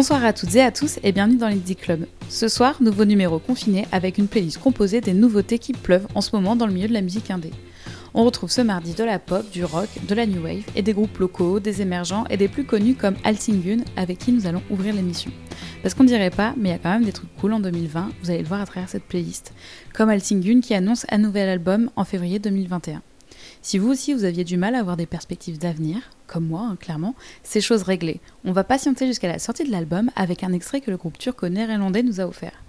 Bonsoir à toutes et à tous et bienvenue dans l'Indie Club. Ce soir, nouveau numéro confiné avec une playlist composée des nouveautés qui pleuvent en ce moment dans le milieu de la musique indé. On retrouve ce mardi de la pop, du rock, de la new wave et des groupes locaux, des émergents et des plus connus comme Altingun avec qui nous allons ouvrir l'émission. Parce qu'on dirait pas, mais il y a quand même des trucs cool en 2020, vous allez le voir à travers cette playlist. Comme Altingun qui annonce un nouvel album en février 2021. Si vous aussi vous aviez du mal à avoir des perspectives d'avenir, comme moi hein, clairement, c'est chose réglée. On va patienter jusqu'à la sortie de l'album avec un extrait que le groupe turco-néerlandais nous a offert.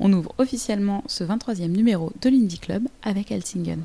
On ouvre officiellement ce 23e numéro de l'Indie Club avec Helsingen.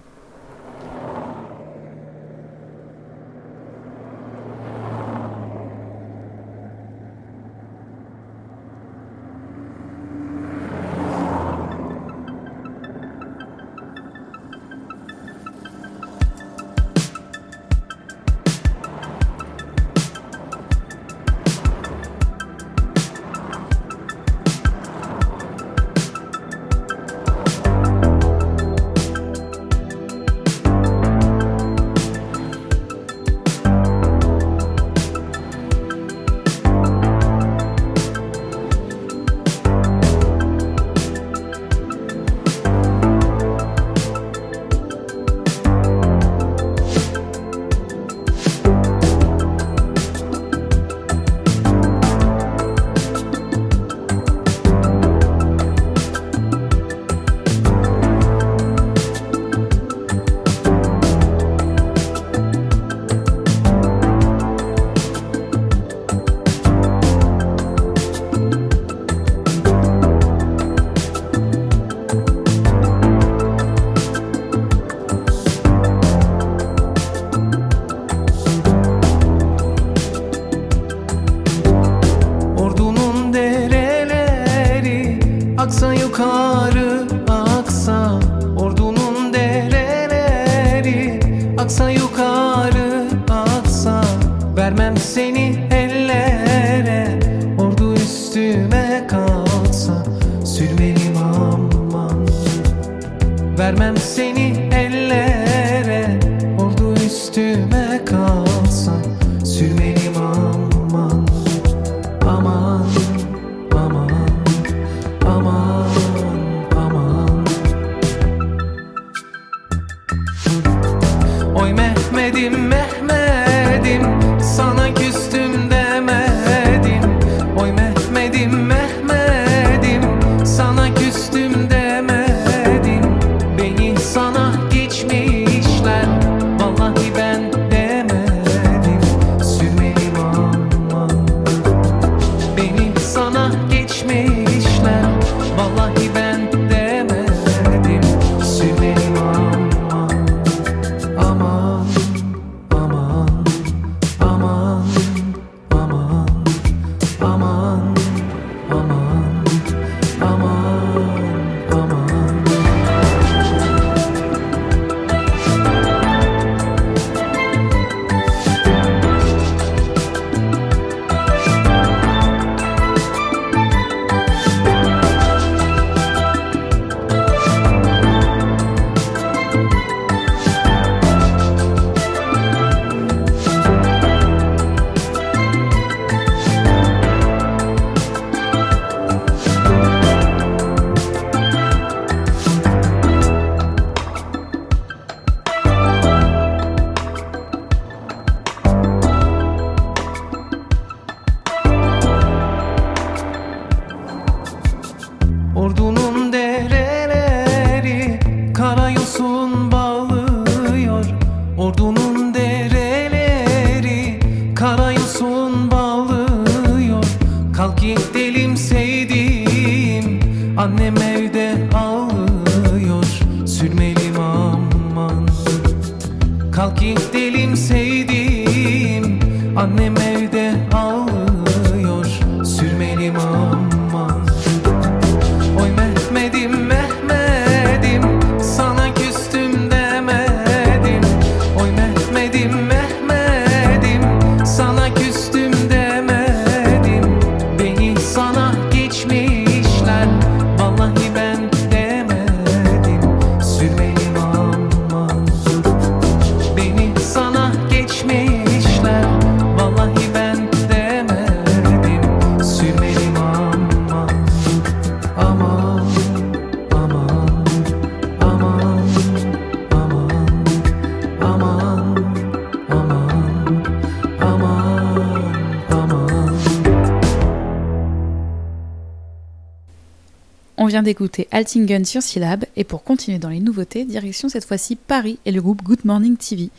D'écouter Altingen sur Syllab et pour continuer dans les nouveautés, direction cette fois-ci Paris et le groupe Good Morning TV.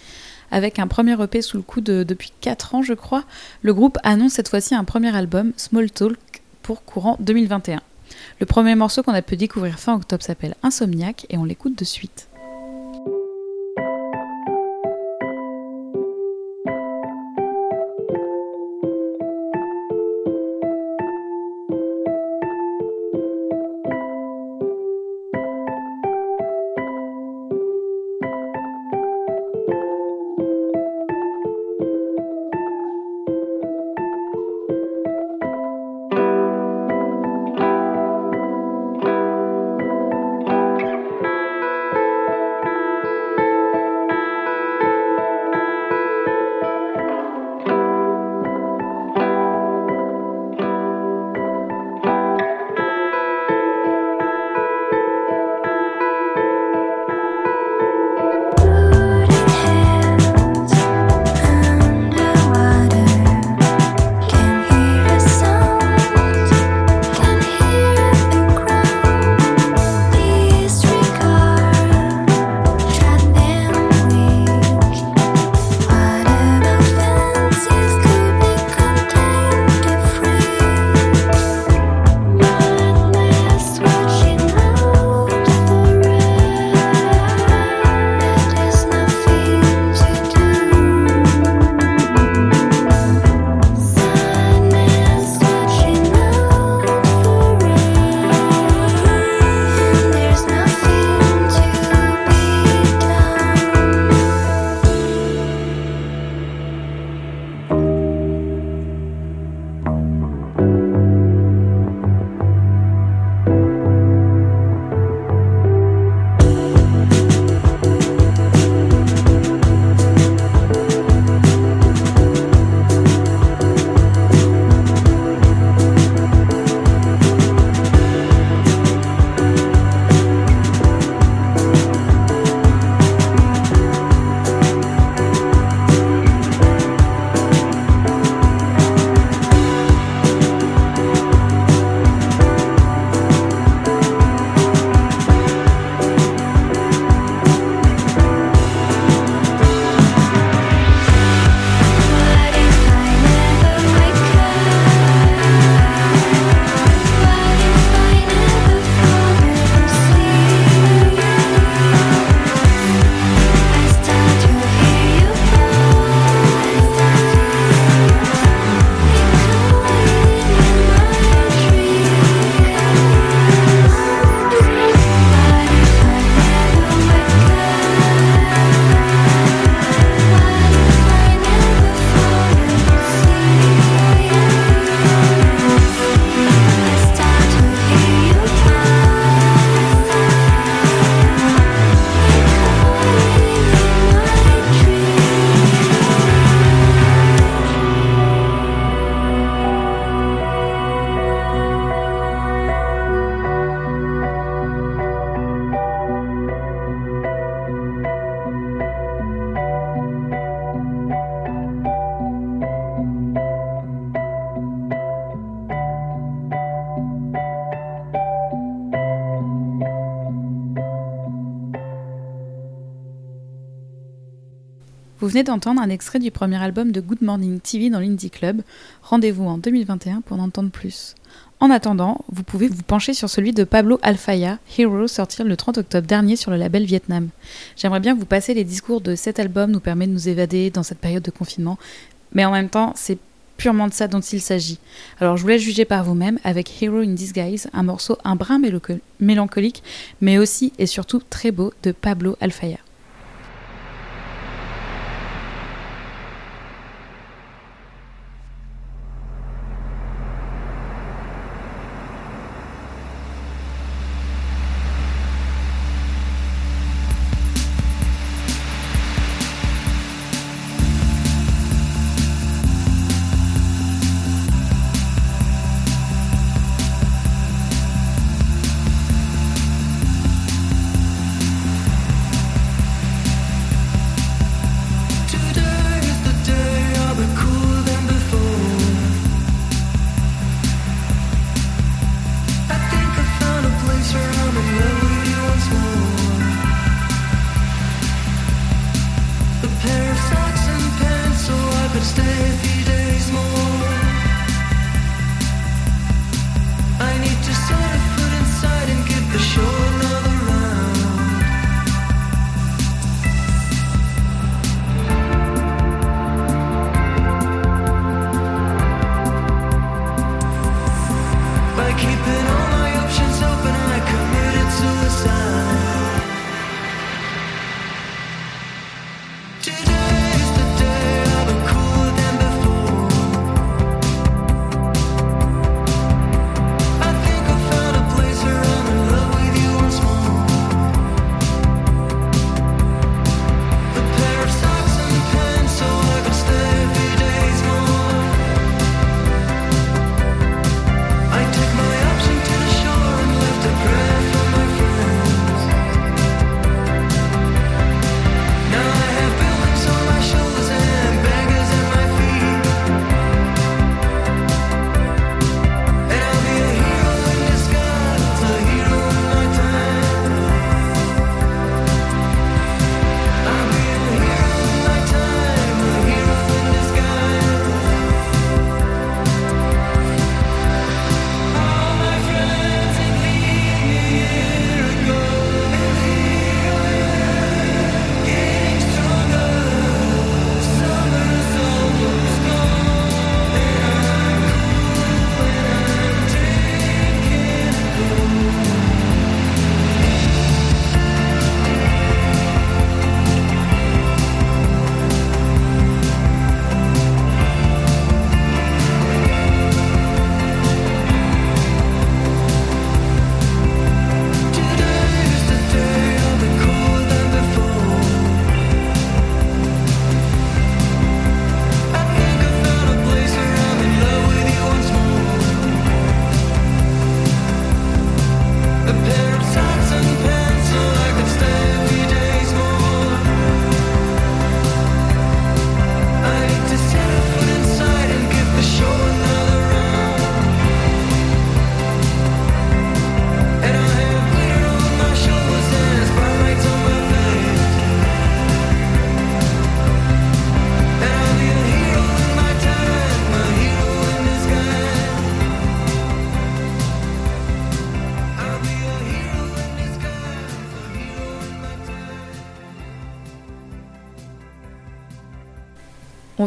Avec un premier EP sous le coup de, depuis 4 ans, je crois, le groupe annonce cette fois-ci un premier album, Small Talk, pour courant 2021. Le premier morceau qu'on a pu découvrir fin octobre s'appelle Insomniac et on l'écoute de suite. Vous venez d'entendre un extrait du premier album de Good Morning TV dans l'Indie Club. Rendez-vous en 2021 pour en entendre plus. En attendant, vous pouvez vous pencher sur celui de Pablo Alfaya, Hero, sorti le 30 octobre dernier sur le label Vietnam. J'aimerais bien vous passiez les discours de cet album nous permet de nous évader dans cette période de confinement, mais en même temps, c'est purement de ça dont il s'agit. Alors je vous laisse juger par vous-même avec Hero in Disguise, un morceau un brin mélancolique, mais aussi et surtout très beau de Pablo Alfaya. perfect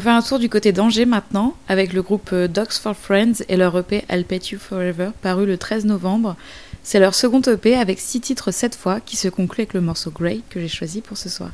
fait un tour du côté d'Angers maintenant, avec le groupe euh, Dogs for Friends et leur EP I'll Pet You Forever, paru le 13 novembre. C'est leur second EP avec six titres cette fois, qui se conclut avec le morceau Grey que j'ai choisi pour ce soir.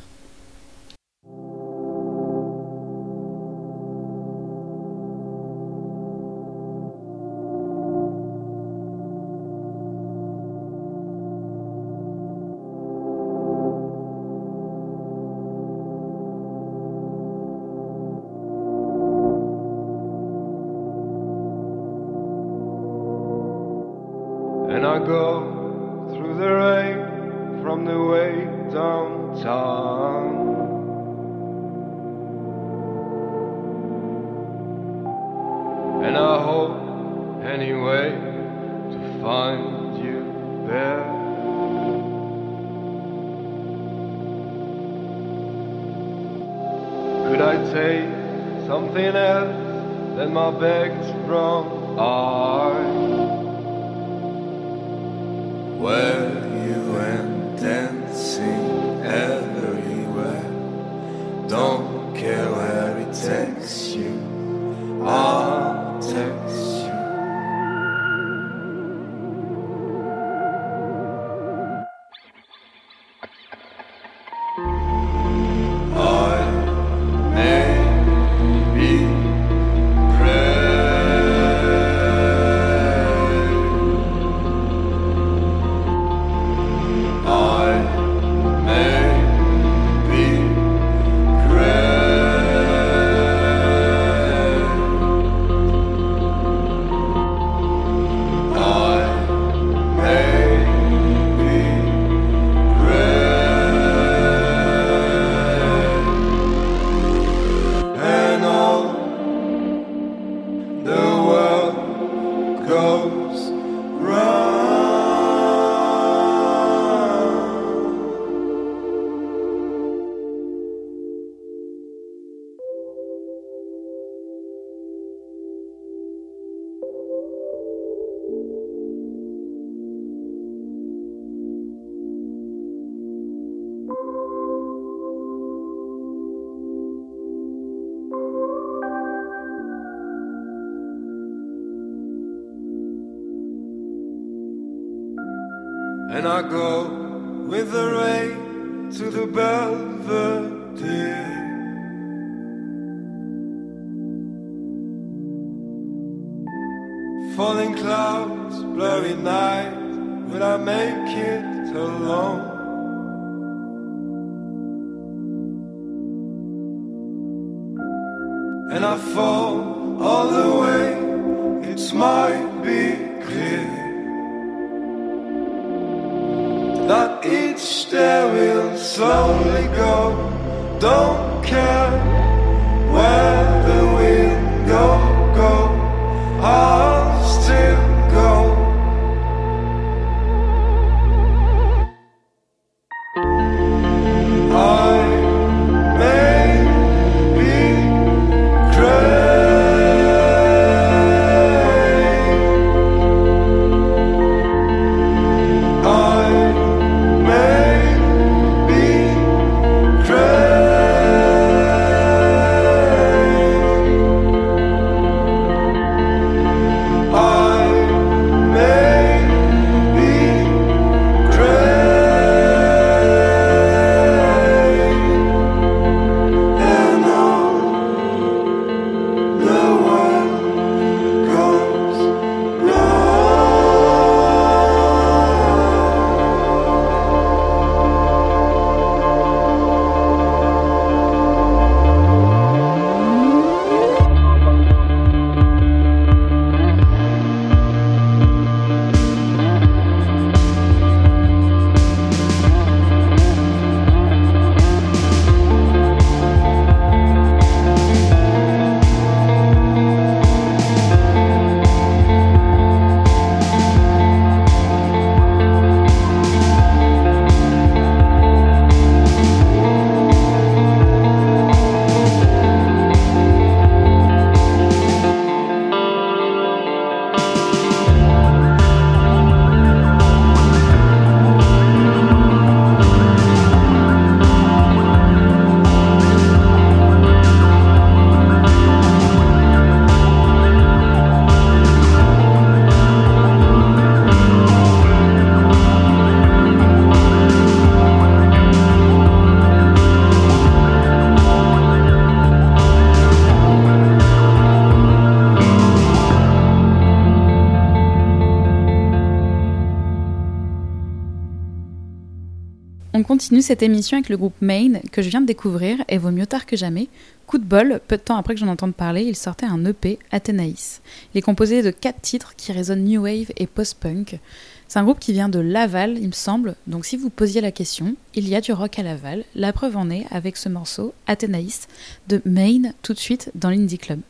Continue cette émission avec le groupe Main que je viens de découvrir et vaut mieux tard que jamais. Coup de bol, peu de temps après que j'en entende parler, il sortait un EP, Athénaïs. Il est composé de quatre titres qui résonnent new wave et post-punk. C'est un groupe qui vient de Laval, il me semble, donc si vous posiez la question, il y a du rock à Laval. La preuve en est avec ce morceau, Athénaïs, de Main, tout de suite dans l'Indie Club.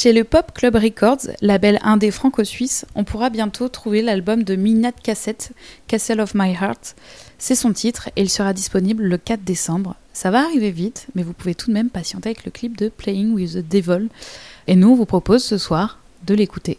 Chez le Pop Club Records, label indé franco-suisse, on pourra bientôt trouver l'album de Midnight Cassette, Castle of My Heart. C'est son titre et il sera disponible le 4 décembre. Ça va arriver vite, mais vous pouvez tout de même patienter avec le clip de Playing with the Devil. Et nous, vous propose ce soir de l'écouter.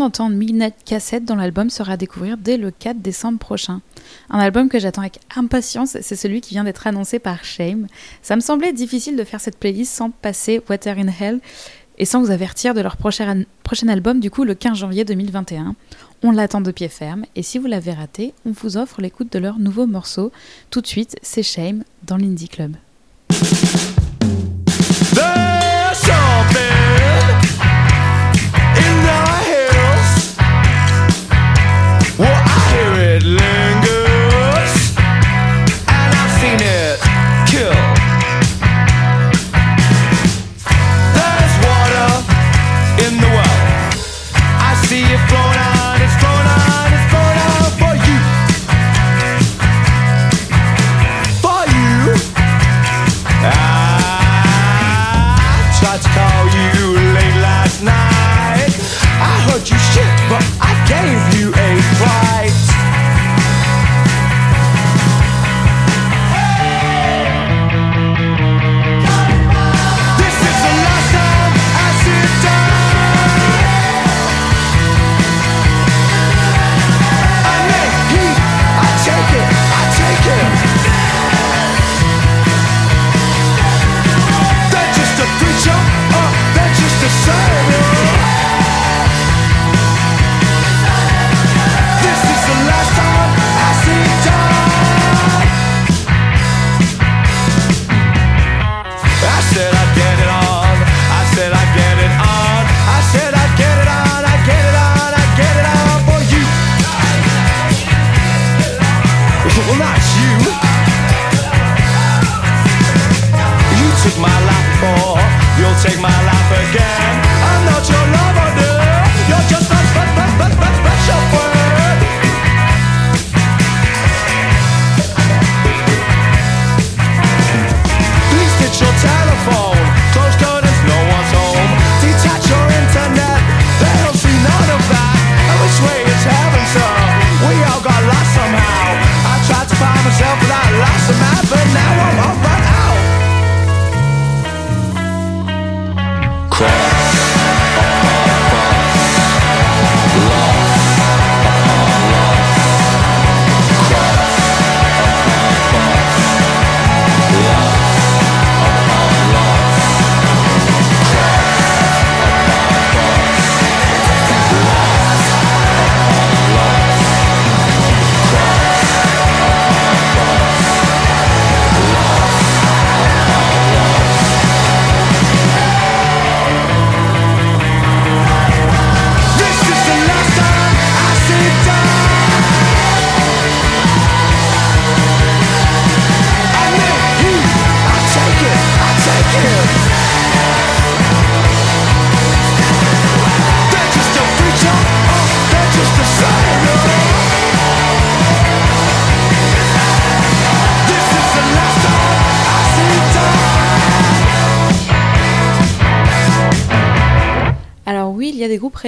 D'entendre Midnight Cassette dont l'album sera à découvrir dès le 4 décembre prochain. Un album que j'attends avec impatience, c'est celui qui vient d'être annoncé par Shame. Ça me semblait difficile de faire cette playlist sans passer Water in Hell et sans vous avertir de leur prochain, prochain album du coup le 15 janvier 2021. On l'attend de pied ferme et si vous l'avez raté, on vous offre l'écoute de leur nouveau morceau. Tout de suite, c'est Shame dans l'Indie Club.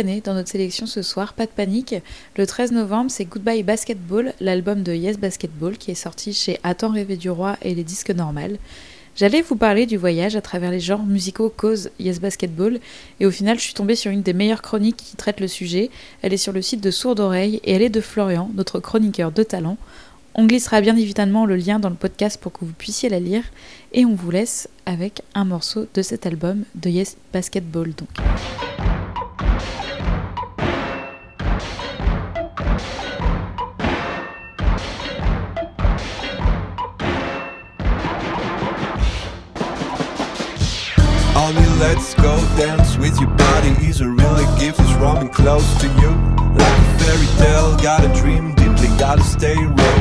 Dans notre sélection ce soir, pas de panique. Le 13 novembre, c'est Goodbye Basketball, l'album de Yes Basketball qui est sorti chez Attends rêver du roi et les disques normales. J'allais vous parler du voyage à travers les genres musicaux cause Yes Basketball et au final je suis tombée sur une des meilleures chroniques qui traite le sujet. Elle est sur le site de Sourde Oreille et elle est de Florian, notre chroniqueur de talent. On glissera bien évidemment le lien dans le podcast pour que vous puissiez la lire et on vous laisse avec un morceau de cet album de Yes Basketball donc. Let's go dance with your body. Is a really gift is roaming close to you. Like a fairy tale, gotta dream deeply, gotta stay real.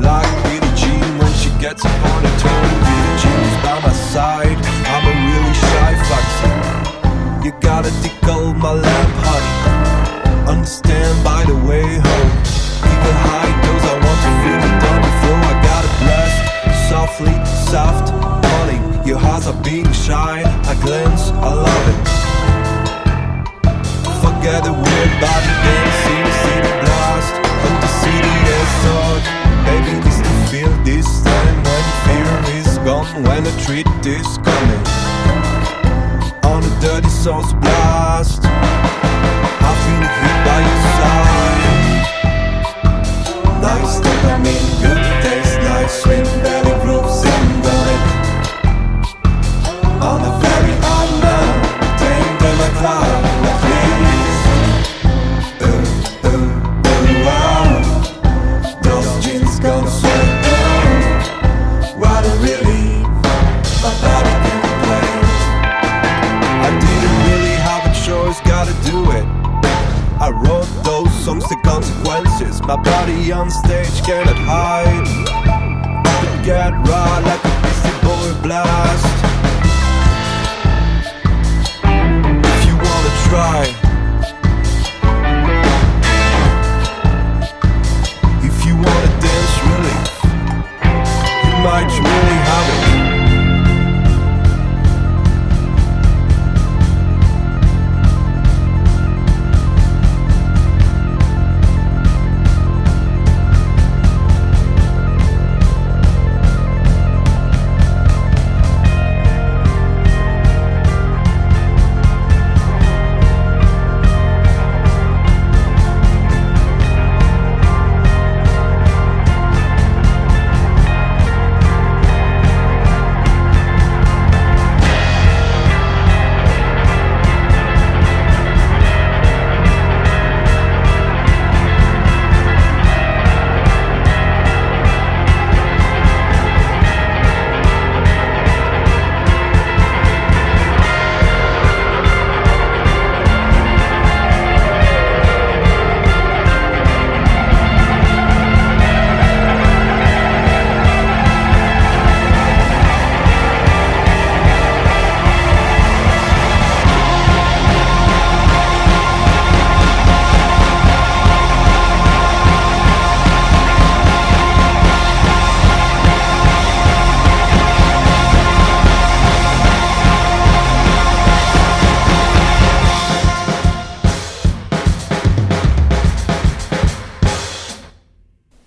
Like Billie Jean when she gets up on her toe Billie Jean is by my side, I'm a really shy foxy. You gotta tickle my lamp, honey. Understand by the way home Even high dose, I want to feel it down before I gotta blast. Softly, soft, calling Your hearts are being When the treat is coming. On a dirty sauce blast. I feel the by your side. Nice dopamine, good. taste,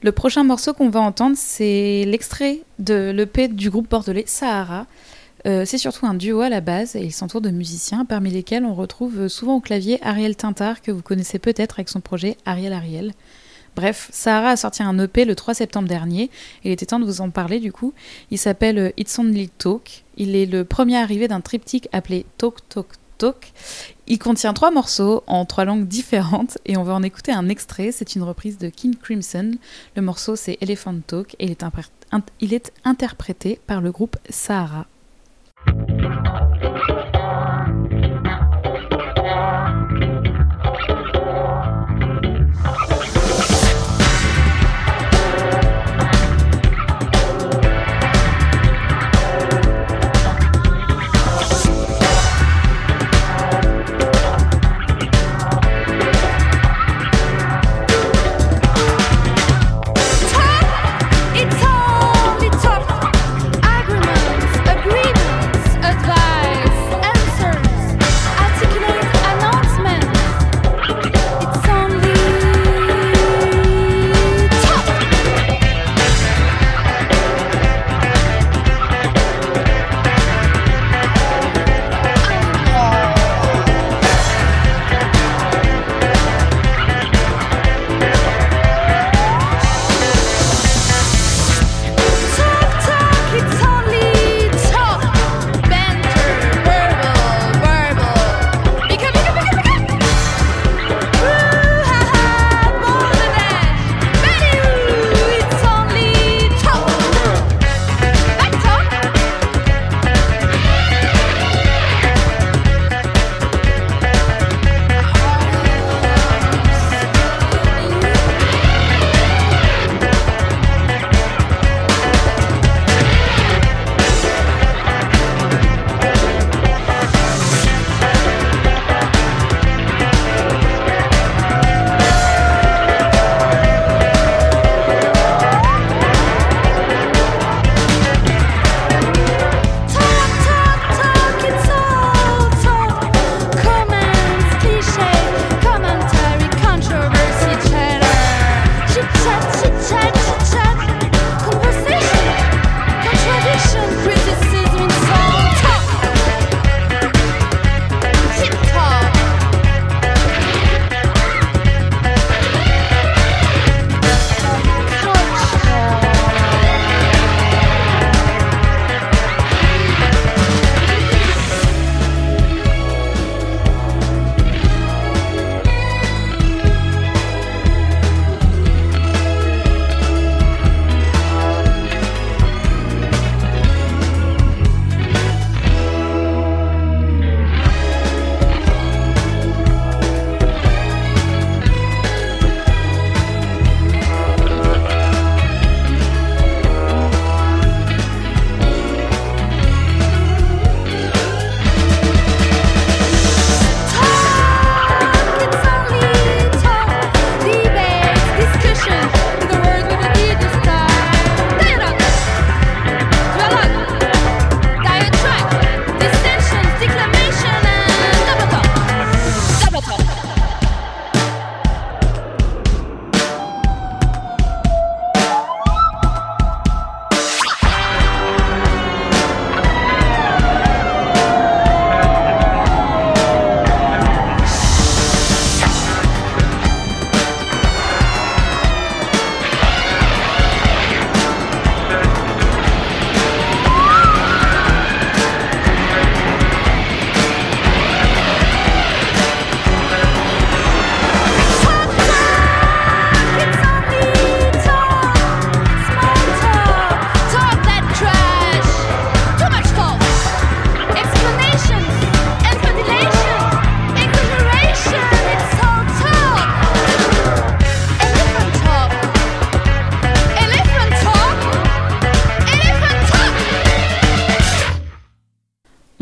Le prochain morceau qu'on va entendre, c'est l'extrait de l'EP du groupe bordelais Sahara. Euh, c'est surtout un duo à la base et il s'entoure de musiciens parmi lesquels on retrouve souvent au clavier Ariel Tintard que vous connaissez peut-être avec son projet Ariel Ariel. Bref, Sahara a sorti un EP le 3 septembre dernier. Il était temps de vous en parler du coup. Il s'appelle It's Only Talk. Il est le premier arrivé d'un triptyque appelé Talk Talk Talk. Il contient trois morceaux en trois langues différentes et on va en écouter un extrait. C'est une reprise de King Crimson. Le morceau c'est Elephant Talk et il est, interprété par le groupe Sahara.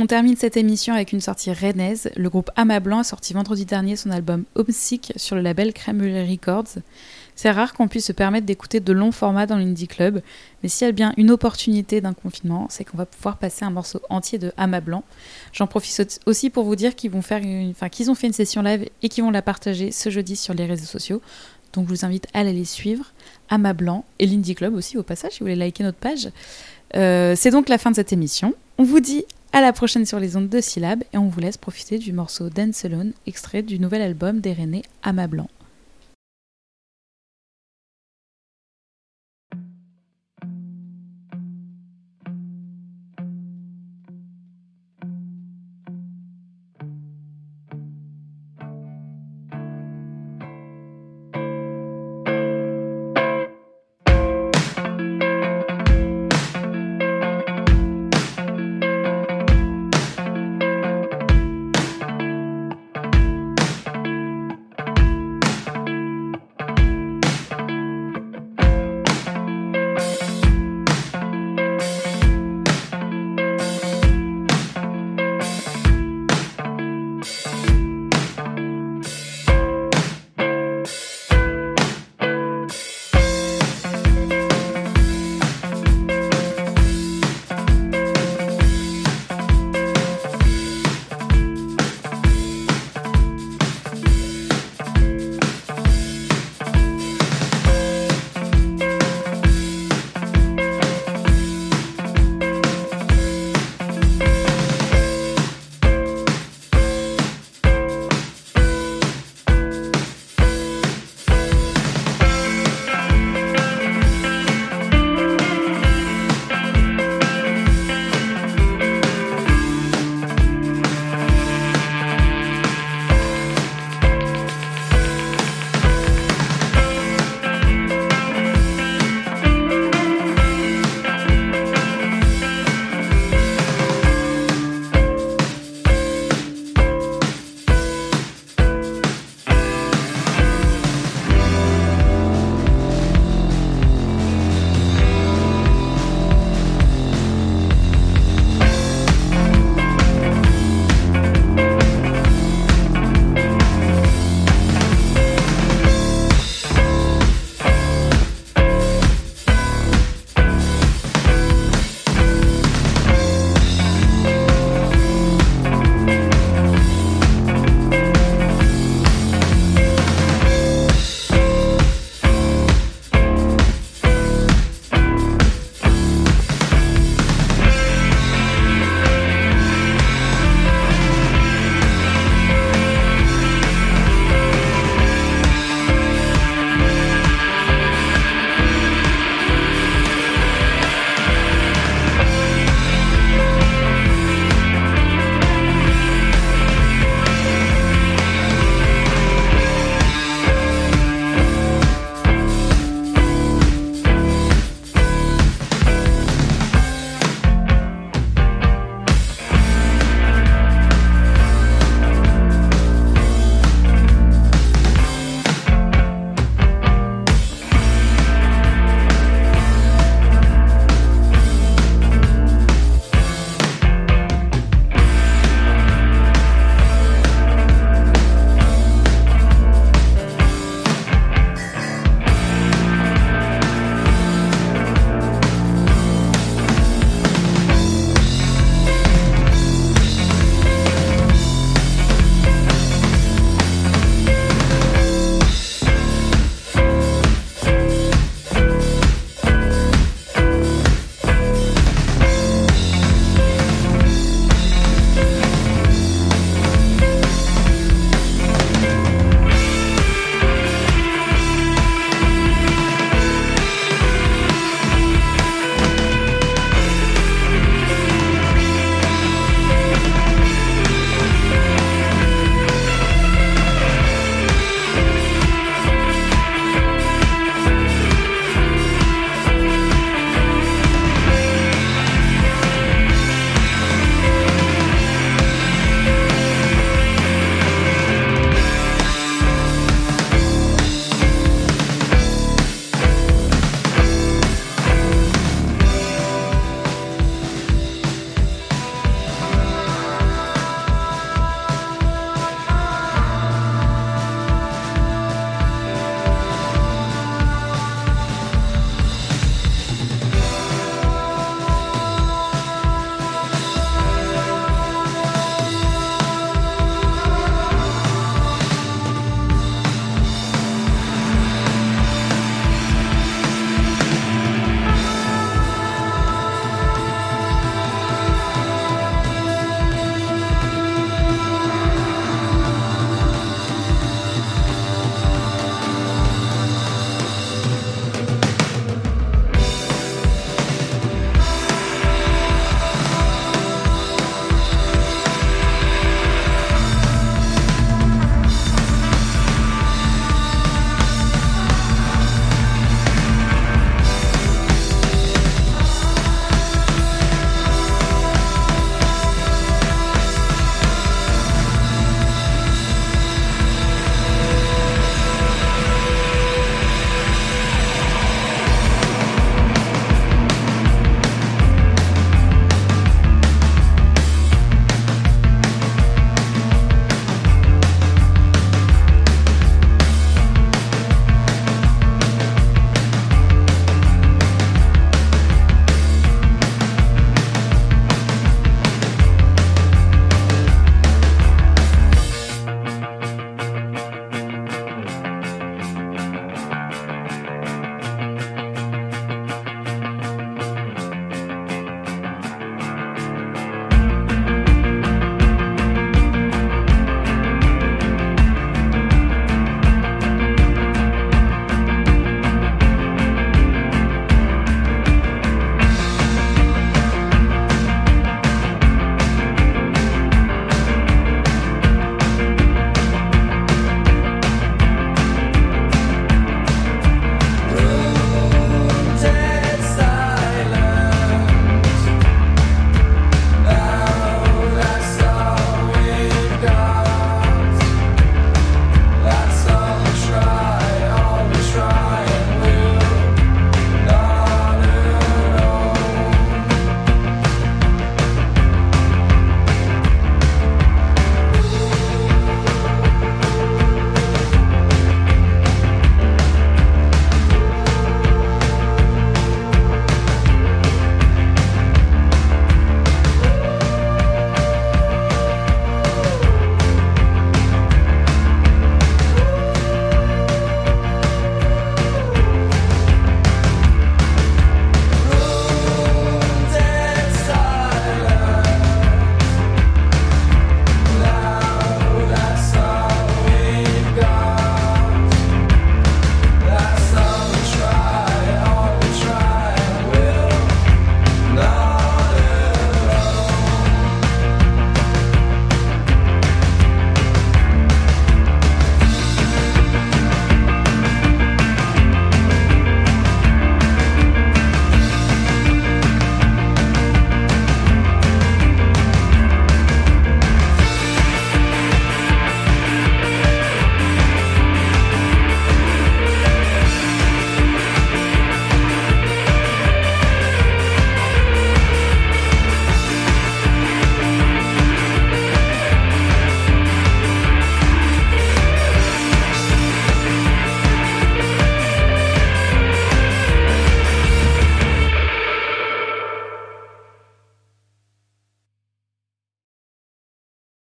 Termine cette émission avec une sortie rennaise. Le groupe Ama Blanc a sorti vendredi dernier son album Homesick sur le label Crème Records. C'est rare qu'on puisse se permettre d'écouter de longs formats dans l'indie club, mais s'il y a bien une opportunité d'un confinement, c'est qu'on va pouvoir passer un morceau entier de Ama Blanc. J'en profite aussi pour vous dire qu'ils vont faire enfin, qu'ils ont fait une session live et qu'ils vont la partager ce jeudi sur les réseaux sociaux. Donc je vous invite à aller suivre, Ama Blanc et l'Indie Club aussi au passage, si vous voulez liker notre page. Euh, c'est donc la fin de cette émission. On vous dit à la prochaine sur les ondes de syllabes et on vous laisse profiter du morceau Dance Alone, extrait du nouvel album d'Irénée Ama Blanc.